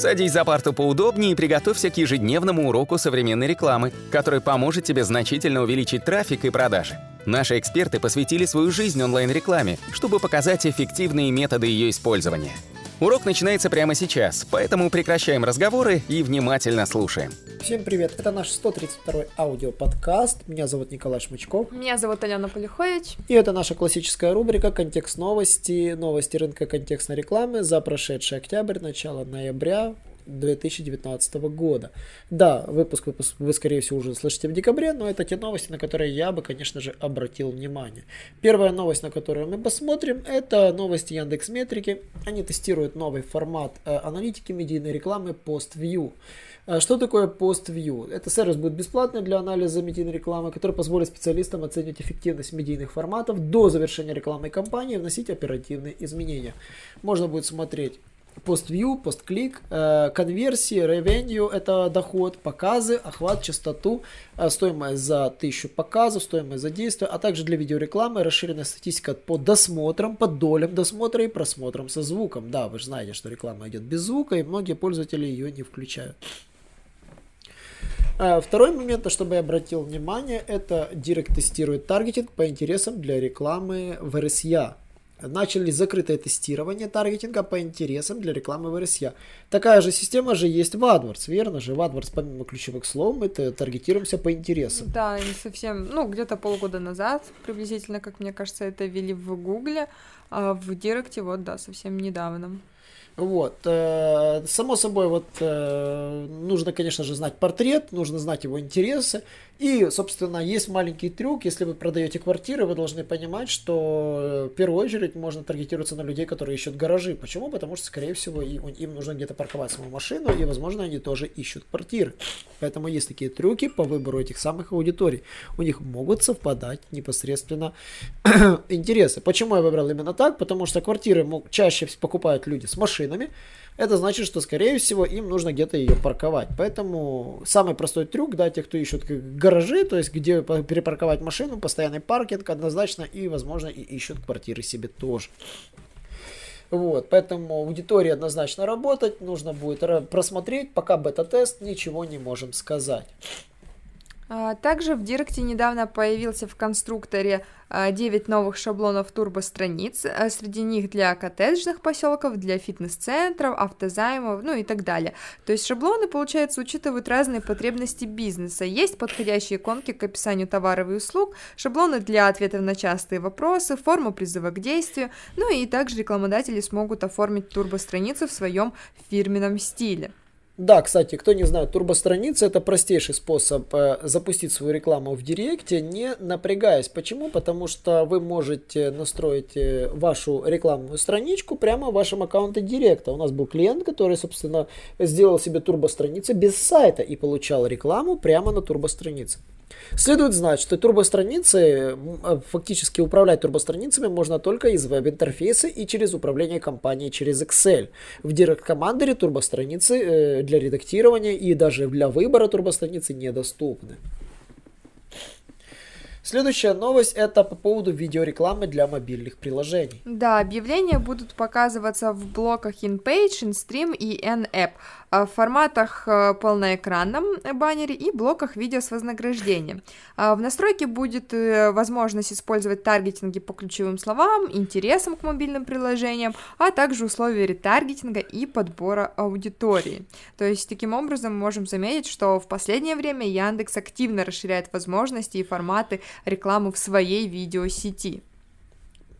Садись за парту поудобнее и приготовься к ежедневному уроку современной рекламы, который поможет тебе значительно увеличить трафик и продажи. Наши эксперты посвятили свою жизнь онлайн-рекламе, чтобы показать эффективные методы ее использования. Урок начинается прямо сейчас, поэтому прекращаем разговоры и внимательно слушаем. Всем привет, это наш 132 аудиоподкаст. Меня зовут Николай Шмычков. Меня зовут Алена Полюхович. И это наша классическая рубрика «Контекст новости», новости рынка контекстной рекламы за прошедший октябрь, начало ноября 2019 года. Да, выпуск вы, вы, скорее всего, уже слышите в декабре, но это те новости, на которые я бы, конечно же, обратил внимание. Первая новость, на которую мы посмотрим, это новости Яндекс Метрики. Они тестируют новый формат э, аналитики медийной рекламы PostView. Э, что такое PostView? Это сервис будет бесплатный для анализа медийной рекламы, который позволит специалистам оценить эффективность медийных форматов до завершения рекламной кампании и вносить оперативные изменения. Можно будет смотреть пост-вью, пост-клик, э, конверсии, ревенью – это доход, показы, охват, частоту, э, стоимость за 1000 показов, стоимость за действие, а также для видеорекламы расширенная статистика по досмотрам, по долям досмотра и просмотрам со звуком. Да, вы же знаете, что реклама идет без звука, и многие пользователи ее не включают. Э, второй момент, на что бы я обратил внимание, это Директ тестирует таргетинг по интересам для рекламы в RSA начали закрытое тестирование таргетинга по интересам для рекламы в RSA. Такая же система же есть в AdWords, верно же? В AdWords помимо ключевых слов мы таргетируемся по интересам. Да, не совсем, ну, где-то полгода назад, приблизительно, как мне кажется, это ввели в Гугле, а в Директе вот, да, совсем недавно. Вот. Э, само собой, вот э, нужно, конечно же, знать портрет, нужно знать его интересы. И, собственно, есть маленький трюк. Если вы продаете квартиры, вы должны понимать, что э, в первую очередь можно таргетироваться на людей, которые ищут гаражи. Почему? Потому что, скорее всего, им нужно где-то парковать свою машину, и, возможно, они тоже ищут квартиры. Поэтому есть такие трюки по выбору этих самых аудиторий. У них могут совпадать непосредственно интересы. Почему я выбрал именно так? Потому что квартиры чаще покупают люди с машинами, это значит, что, скорее всего, им нужно где-то ее парковать. Поэтому самый простой трюк, да, те, кто ищут гаражи, то есть где перепарковать машину, постоянный паркинг однозначно, и, возможно, и ищут квартиры себе тоже. Вот, поэтому аудитория однозначно работать, нужно будет просмотреть, пока бета-тест, ничего не можем сказать. А, также в Директе недавно появился в конструкторе 9 а, новых шаблонов турбостраниц, а, среди них для коттеджных поселков, для фитнес-центров, автозаймов, ну и так далее. То есть шаблоны, получается, учитывают разные потребности бизнеса. Есть подходящие иконки к описанию товаров и услуг, шаблоны для ответов на частые вопросы, форму призыва к действию, ну и также рекламодатели смогут оформить турбостраницу в своем фирменном стиле. Да, кстати, кто не знает, турбостраница это простейший способ э, запустить свою рекламу в Директе, не напрягаясь. Почему? Потому что вы можете настроить э, вашу рекламную страничку прямо в вашем аккаунте Директа. У нас был клиент, который, собственно, сделал себе турбостраницу без сайта и получал рекламу прямо на турбостранице. Следует знать, что турбостраницы, а, фактически управлять турбостраницами можно только из веб-интерфейса и через управление компанией через Excel. В Commander турбостраницы э, для редактирования и даже для выбора турбостраницы недоступны. Следующая новость это по поводу видеорекламы для мобильных приложений. Да, объявления будут показываться в блоках InPage, InStream и NApp. А, в форматах э, полноэкранном баннере и блоках видео с вознаграждением. А, в настройке будет э, возможность использовать таргетинги по ключевым словам, интересам к мобильным приложениям, а также условия ретаргетинга и подбора аудитории. То есть таким образом можем заметить, что в последнее время Яндекс активно расширяет возможности и форматы рекламы в своей видеосети.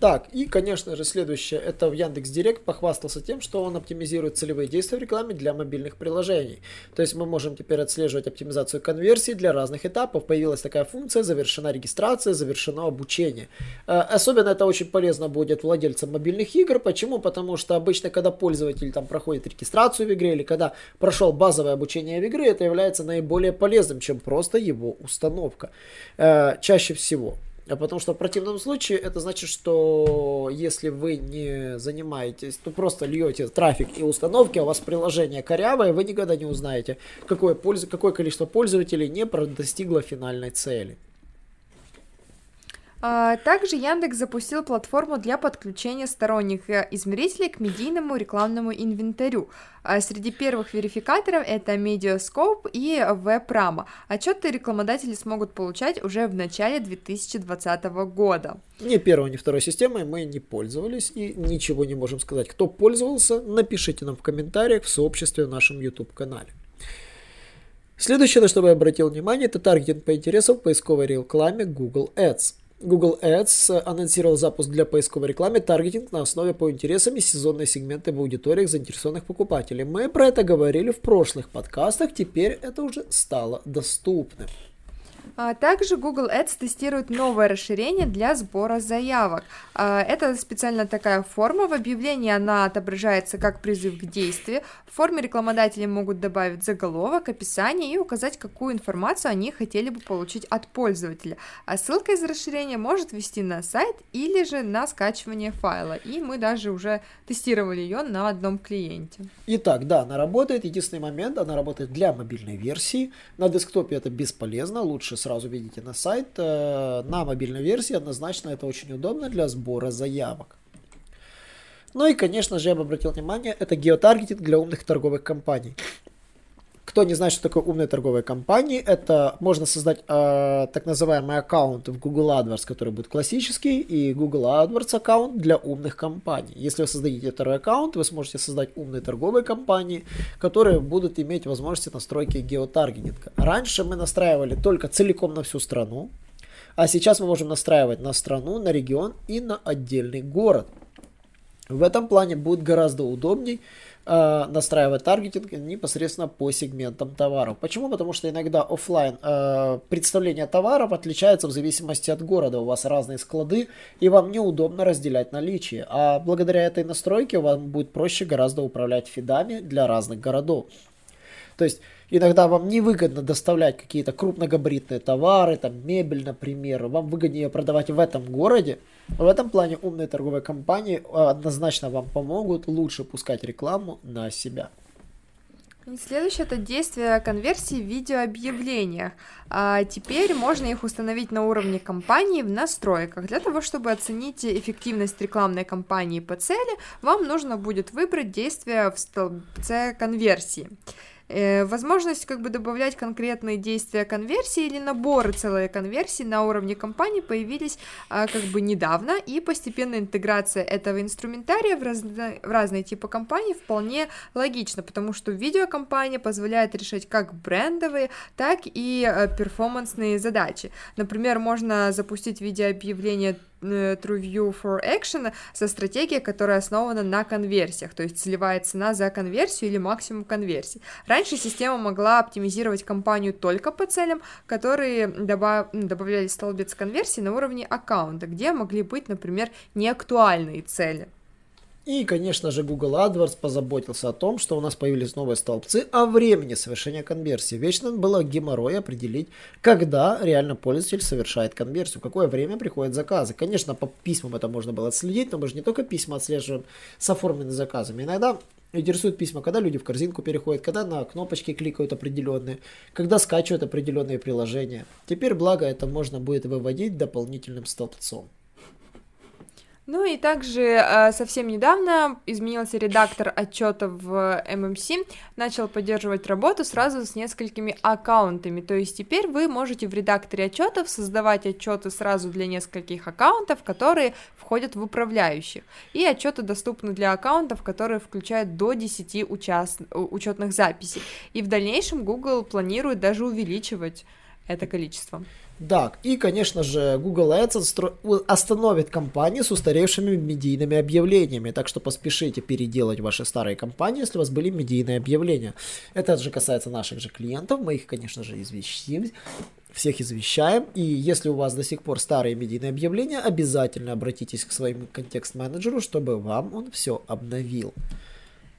Так, и, конечно же, следующее, это в Яндекс Директ похвастался тем, что он оптимизирует целевые действия в рекламе для мобильных приложений. То есть мы можем теперь отслеживать оптимизацию конверсий для разных этапов. Появилась такая функция, завершена регистрация, завершено обучение. Э, особенно это очень полезно будет владельцам мобильных игр. Почему? Потому что обычно, когда пользователь там проходит регистрацию в игре или когда прошел базовое обучение в игре, это является наиболее полезным, чем просто его установка. Э, чаще всего. А потому что в противном случае это значит, что если вы не занимаетесь, то просто льете трафик и установки, а у вас приложение корявое, вы никогда не узнаете, какое, пользу, какое количество пользователей не достигло финальной цели. А, также Яндекс запустил платформу для подключения сторонних э, измерителей к медийному рекламному инвентарю. А среди первых верификаторов это Mediascope и WebRama. Отчеты рекламодатели смогут получать уже в начале 2020 года. Ни первой, ни второй системой мы не пользовались и ничего не можем сказать. Кто пользовался, напишите нам в комментариях в сообществе в нашем YouTube-канале. Следующее, на что я обратил внимание, это таргетинг по интересам в поисковой рекламе Google Ads. Google Ads анонсировал запуск для поисковой рекламы таргетинг на основе по интересам и сезонные сегменты в аудиториях заинтересованных покупателей. Мы про это говорили в прошлых подкастах, теперь это уже стало доступным. А также Google Ads тестирует новое расширение для сбора заявок. А, это специально такая форма в объявлении, она отображается как призыв к действию. В форме рекламодатели могут добавить заголовок, описание и указать, какую информацию они хотели бы получить от пользователя. А ссылка из расширения может вести на сайт или же на скачивание файла. И мы даже уже тестировали ее на одном клиенте. Итак, да, она работает. Единственный момент, она работает для мобильной версии. На десктопе это бесполезно, лучше сразу видите на сайт. Э, на мобильной версии однозначно это очень удобно для сбора заявок. Ну и, конечно же, я бы обратил внимание, это геотаргетинг для умных торговых компаний. Кто не знает, что такое умные торговые компании, это можно создать э, так называемый аккаунт в Google AdWords, который будет классический, и Google AdWords аккаунт для умных компаний. Если вы создадите второй аккаунт, вы сможете создать умные торговые компании, которые будут иметь возможности настройки геотаргетинга. Раньше мы настраивали только целиком на всю страну, а сейчас мы можем настраивать на страну, на регион и на отдельный город. В этом плане будет гораздо удобней э, настраивать таргетинг непосредственно по сегментам товаров. Почему? Потому что иногда офлайн э, представление товаров отличается в зависимости от города. У вас разные склады, и вам неудобно разделять наличие. А благодаря этой настройке вам будет проще гораздо управлять фидами для разных городов. То есть иногда вам невыгодно доставлять какие-то крупногабаритные товары, там мебель, например, вам выгоднее продавать в этом городе. В этом плане умные торговые компании а, однозначно вам помогут лучше пускать рекламу на себя. Следующее это действие конверсии в видеообъявлениях. А теперь можно их установить на уровне компании в настройках. Для того, чтобы оценить эффективность рекламной кампании по цели, вам нужно будет выбрать действие в столбце конверсии. Э, возможность как бы добавлять конкретные действия конверсии или наборы целой конверсии на уровне компании появились а, как бы недавно, и постепенная интеграция этого инструментария в, разно, в разные типы компаний вполне логично, потому что видеокомпания позволяет решать как брендовые, так и а, перформансные задачи. Например, можно запустить видеообъявление Э, TrueView for Action со стратегией, которая основана на конверсиях, то есть целевая цена за конверсию или максимум конверсий. Раньше система могла оптимизировать компанию только по целям, которые добав... добавляли столбец конверсии на уровне аккаунта, где могли быть, например, неактуальные цели. И, конечно же, Google AdWords позаботился о том, что у нас появились новые столбцы о времени совершения конверсии. Вечно было геморрой определить, когда реально пользователь совершает конверсию, какое время приходят заказы. Конечно, по письмам это можно было отследить, но мы же не только письма отслеживаем с оформленными заказами. Иногда интересуют письма, когда люди в корзинку переходят, когда на кнопочки кликают определенные, когда скачивают определенные приложения. Теперь, благо, это можно будет выводить дополнительным столбцом. Ну и также э, совсем недавно изменился редактор отчетов в MMC, начал поддерживать работу сразу с несколькими аккаунтами. То есть теперь вы можете в редакторе отчетов создавать отчеты сразу для нескольких аккаунтов, которые входят в управляющих. И отчеты доступны для аккаунтов, которые включают до 10 участ... учетных записей. И в дальнейшем Google планирует даже увеличивать это количество. Да, и, конечно же, Google Ads остановит компании с устаревшими медийными объявлениями, так что поспешите переделать ваши старые компании, если у вас были медийные объявления. Это же касается наших же клиентов, мы их, конечно же, извещим, всех извещаем, и если у вас до сих пор старые медийные объявления, обязательно обратитесь к своему контекст-менеджеру, чтобы вам он все обновил.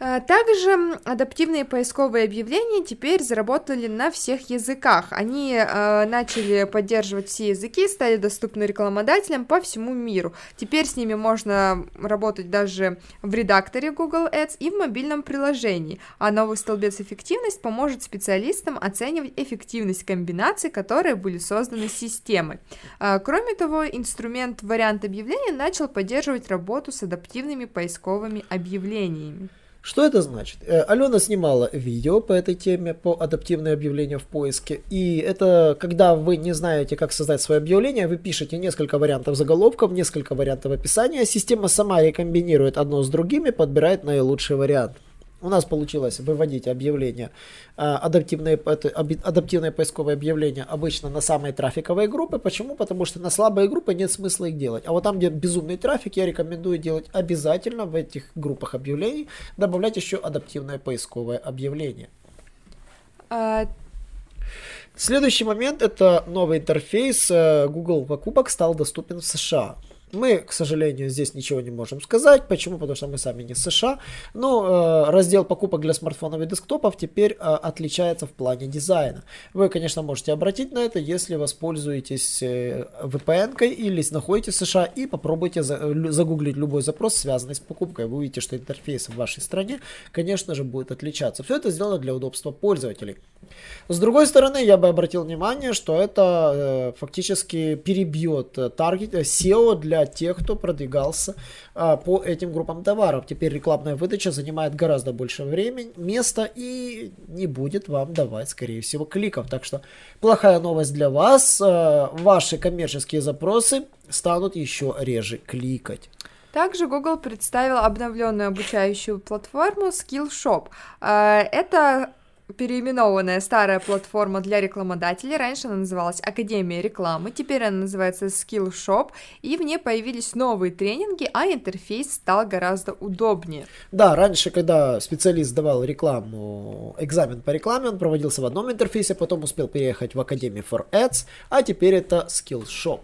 А, также адаптивные поисковые объявления теперь заработали на всех языках. Они э, начали поддерживать все языки, стали доступны рекламодателям по всему миру. Теперь с ними можно работать даже в редакторе Google Ads и в мобильном приложении. А новый столбец эффективность поможет специалистам оценивать эффективность комбинаций, которые были созданы системой. Э, кроме того, инструмент вариант объявления начал поддерживать работу с адаптивными поисковыми объявлениями. Что это значит? Э, Алена снимала видео по этой теме, по адаптивное объявление в поиске. И это когда вы не знаете, как создать свое объявление, вы пишете несколько вариантов заголовков, несколько вариантов описания. Система сама рекомбинирует одно с другим и подбирает наилучший вариант у нас получилось выводить объявления, а, адаптивные, адаптивные поисковые объявления обычно на самые трафиковые группы. Почему? Потому что на слабые группы нет смысла их делать. А вот там, где безумный трафик, я рекомендую делать обязательно в этих группах объявлений, добавлять еще адаптивное поисковое объявление. А... Следующий момент это новый интерфейс э, Google покупок стал доступен в США. Мы, к сожалению, здесь ничего не можем сказать. Почему? Потому что мы сами не США. Но э, раздел покупок для смартфонов и десктопов теперь э, отличается в плане дизайна. Вы, конечно, можете обратить на это, если воспользуетесь э, VPN или находитесь в США и попробуйте за, загуглить любой запрос, связанный с покупкой. Вы увидите, что интерфейс в вашей стране, конечно же, будет отличаться. Все это сделано для удобства пользователей. С другой стороны, я бы обратил внимание, что это э, фактически перебьет таргет, э, SEO для тех, кто продвигался э, по этим группам товаров. Теперь рекламная выдача занимает гораздо больше времени, места и не будет вам давать, скорее всего, кликов. Так что плохая новость для вас. Э, ваши коммерческие запросы станут еще реже кликать. Также Google представил обновленную обучающую платформу Skillshop. Э, это переименованная старая платформа для рекламодателей. Раньше она называлась Академия рекламы, теперь она называется Skillshop, и в ней появились новые тренинги, а интерфейс стал гораздо удобнее. Да, раньше, когда специалист давал рекламу, экзамен по рекламе, он проводился в одном интерфейсе, потом успел переехать в Академию for Ads, а теперь это Skillshop.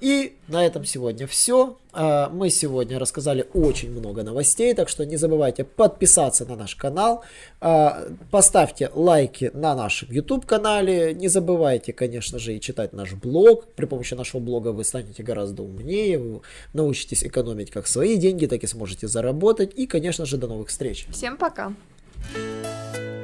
И на этом сегодня все. А, мы сегодня рассказали очень много новостей, так что не забывайте подписаться на наш канал, а, поставьте лайки на нашем YouTube канале, не забывайте, конечно же, и читать наш блог. При помощи нашего блога вы станете гораздо умнее, вы научитесь экономить как свои деньги, так и сможете заработать. И, конечно же, до новых встреч. Всем пока.